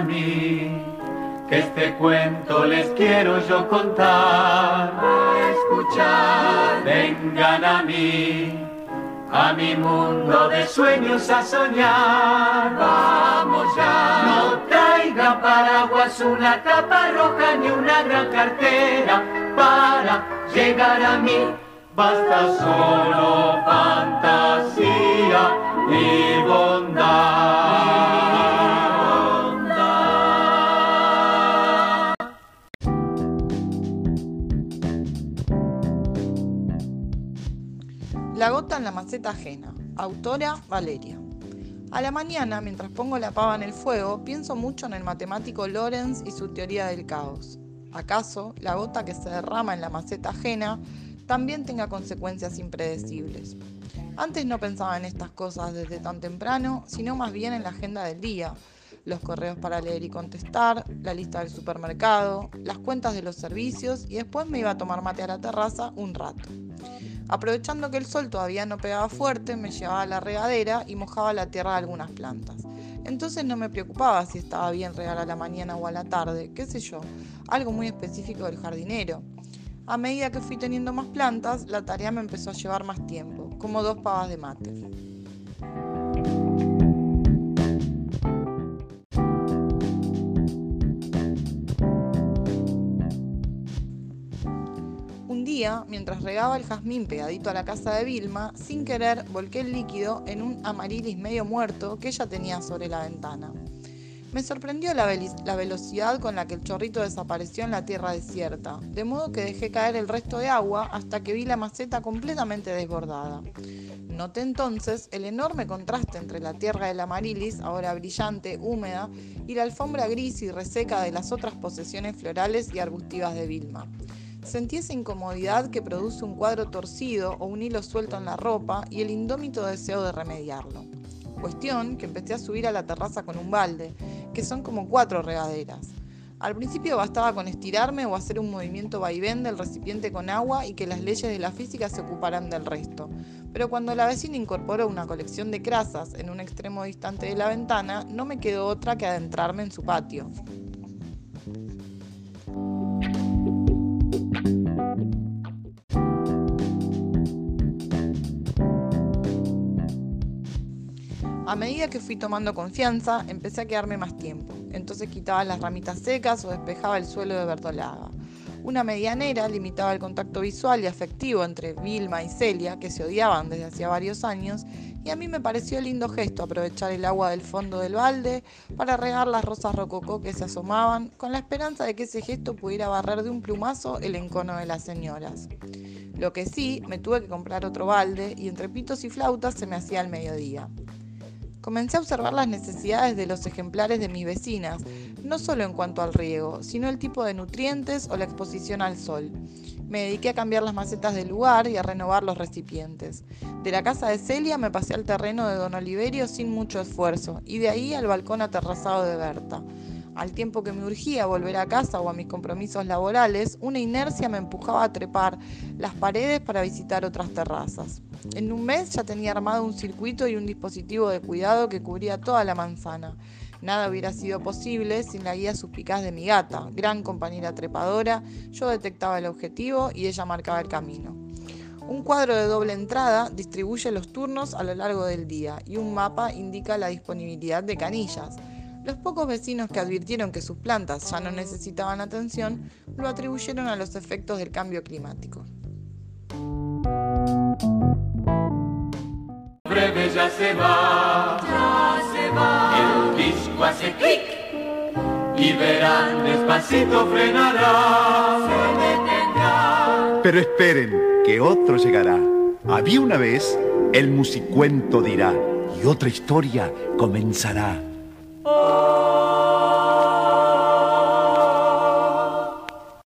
mí, que este cuento les quiero yo contar. A escuchar, vengan a mí, a mi mundo de sueños a soñar. Vamos ya, no traigan paraguas, una capa roja ni una gran cartera para llegar a mí. Basta solo fantasía y bondad. La gota en la maceta ajena. Autora Valeria. A la mañana, mientras pongo la pava en el fuego, pienso mucho en el matemático Lorenz y su teoría del caos. ¿Acaso la gota que se derrama en la maceta ajena también tenga consecuencias impredecibles? Antes no pensaba en estas cosas desde tan temprano, sino más bien en la agenda del día, los correos para leer y contestar, la lista del supermercado, las cuentas de los servicios y después me iba a tomar mate a la terraza un rato. Aprovechando que el sol todavía no pegaba fuerte, me llevaba a la regadera y mojaba la tierra de algunas plantas. Entonces no me preocupaba si estaba bien regar a la mañana o a la tarde, qué sé yo, algo muy específico del jardinero. A medida que fui teniendo más plantas, la tarea me empezó a llevar más tiempo, como dos pavas de mate. Mientras regaba el jazmín pegadito a la casa de Vilma, sin querer volqué el líquido en un amarilis medio muerto que ella tenía sobre la ventana. Me sorprendió la, la, velocidad con la que el chorrito desapareció en la tierra desierta, de modo que dejé caer el resto de agua hasta que vi la maceta completamente desbordada. Noté entonces el enorme contraste entre la tierra del amarilis, ahora brillante, húmeda, y la alfombra gris y reseca de las otras posesiones florales y arbustivas de Vilma. Sentí esa incomodidad que produce un cuadro torcido o un hilo suelto en la ropa y el indómito deseo de remediarlo. Cuestión que empecé a subir a la terraza con un balde, que son como cuatro regaderas. Al principio bastaba con estirarme o hacer un movimiento vaivén del recipiente con agua y que las leyes de la física se ocuparan del resto. Pero cuando la vecina incorporó una colección de crasas en un extremo distante de la ventana, no me quedó otra que adentrarme en su patio. Bye. A medida que fui tomando confianza, empecé a quedarme más tiempo. Entonces quitaba las ramitas secas o despejaba el suelo de verdolaga. Una medianera limitaba el contacto visual y afectivo entre Vilma y Celia, que se odiaban desde hacía varios años, y a mí me pareció lindo gesto aprovechar el agua del fondo del balde para regar las rosas rococó que se asomaban, con la esperanza de que ese gesto pudiera barrer de un plumazo el encono de las señoras. Lo que sí, me tuve que comprar otro balde y entre pitos y flautas se me hacía el mediodía. Comencé a observar las necesidades de los ejemplares de mis vecinas, no solo en cuanto al riego, sino el tipo de nutrientes o la exposición al sol. Me dediqué a cambiar las macetas del lugar y a renovar los recipientes. De la casa de Celia me pasé al terreno de Don Oliverio sin mucho esfuerzo y de ahí al balcón aterrazado de Berta. Al tiempo que me urgía volver a casa o a mis compromisos laborales, una inercia me empujaba a trepar las paredes para visitar otras terrazas. En un mes ya tenía armado un circuito y un dispositivo de cuidado que cubría toda la manzana. Nada hubiera sido posible sin la guía suspicaz de mi gata, gran compañera trepadora. Yo detectaba el objetivo y ella marcaba el camino. Un cuadro de doble entrada distribuye los turnos a lo largo del día y un mapa indica la disponibilidad de canillas. Los pocos vecinos que advirtieron que sus plantas ya no necesitaban atención lo atribuyeron a los efectos del cambio climático. Breve ya se va, ya se va. El disco hace clic y verán despacito frenará, se detendrá. Pero esperen, que otro llegará. Había una vez, el musicuento dirá, y otra historia comenzará.